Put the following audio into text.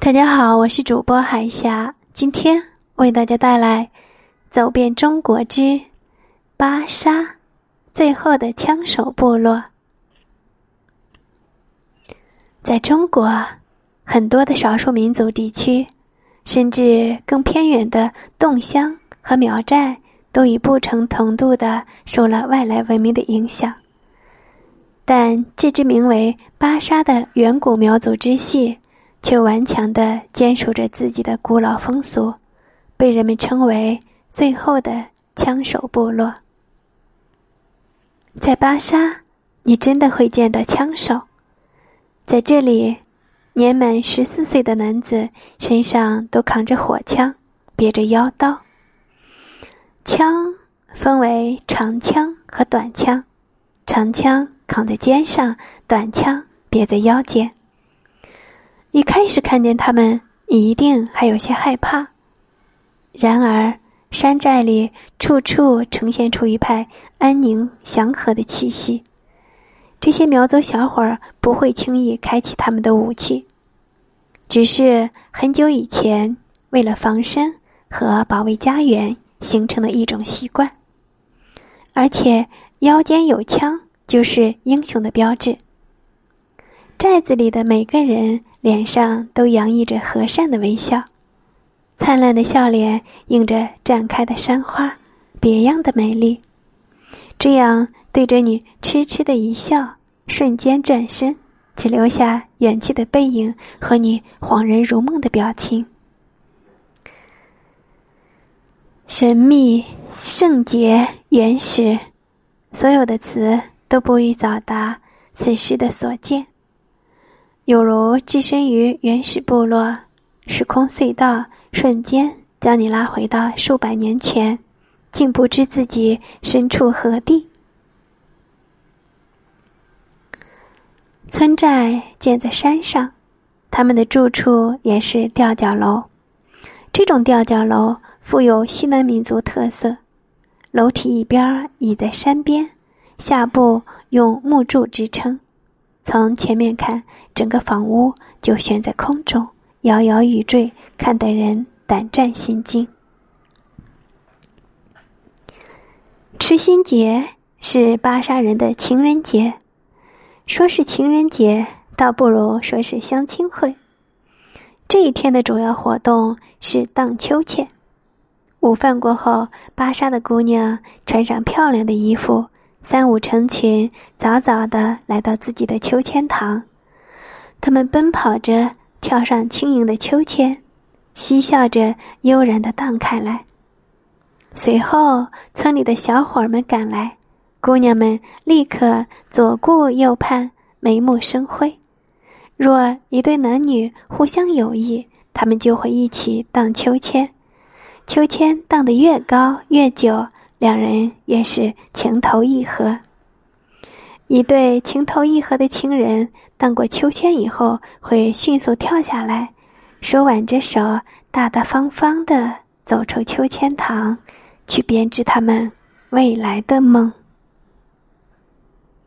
大家好，我是主播海霞，今天为大家带来《走遍中国之巴沙最后的枪手部落》。在中国，很多的少数民族地区，甚至更偏远的侗乡和苗寨，都已不成程度的受了外来文明的影响。但这支名为巴沙的远古苗族支系。却顽强地坚守着自己的古老风俗，被人们称为“最后的枪手部落”。在巴沙，你真的会见到枪手。在这里，年满十四岁的男子身上都扛着火枪，别着腰刀。枪分为长枪和短枪，长枪扛在肩上，短枪别在腰间。一开始看见他们，你一定还有些害怕。然而，山寨里处处呈现出一派安宁祥和的气息。这些苗族小伙儿不会轻易开启他们的武器，只是很久以前为了防身和保卫家园形成的一种习惯。而且，腰间有枪就是英雄的标志。寨子里的每个人。脸上都洋溢着和善的微笑，灿烂的笑脸映着绽开的山花，别样的美丽。这样对着你痴痴的一笑，瞬间转身，只留下远去的背影和你恍然如梦的表情。神秘、圣洁、原始，所有的词都不予早达此时的所见。有如置身于原始部落，时空隧道瞬间将你拉回到数百年前，竟不知自己身处何地。村寨建在山上，他们的住处也是吊脚楼。这种吊脚楼富有西南民族特色，楼体一边倚在山边，下部用木柱支撑。从前面看，整个房屋就悬在空中，摇摇欲坠，看得人胆战心惊。赤心节是巴沙人的情人节，说是情人节，倒不如说是相亲会。这一天的主要活动是荡秋千。午饭过后，巴沙的姑娘穿上漂亮的衣服。三五成群，早早的来到自己的秋千塘，他们奔跑着跳上轻盈的秋千，嬉笑着悠然的荡开来。随后，村里的小伙们赶来，姑娘们立刻左顾右盼，眉目生辉。若一对男女互相有意，他们就会一起荡秋千，秋千荡得越高越久。两人也是情投意合。一对情投意合的情人荡过秋千以后，会迅速跳下来，手挽着手，大大方方的走出秋千堂，去编织他们未来的梦。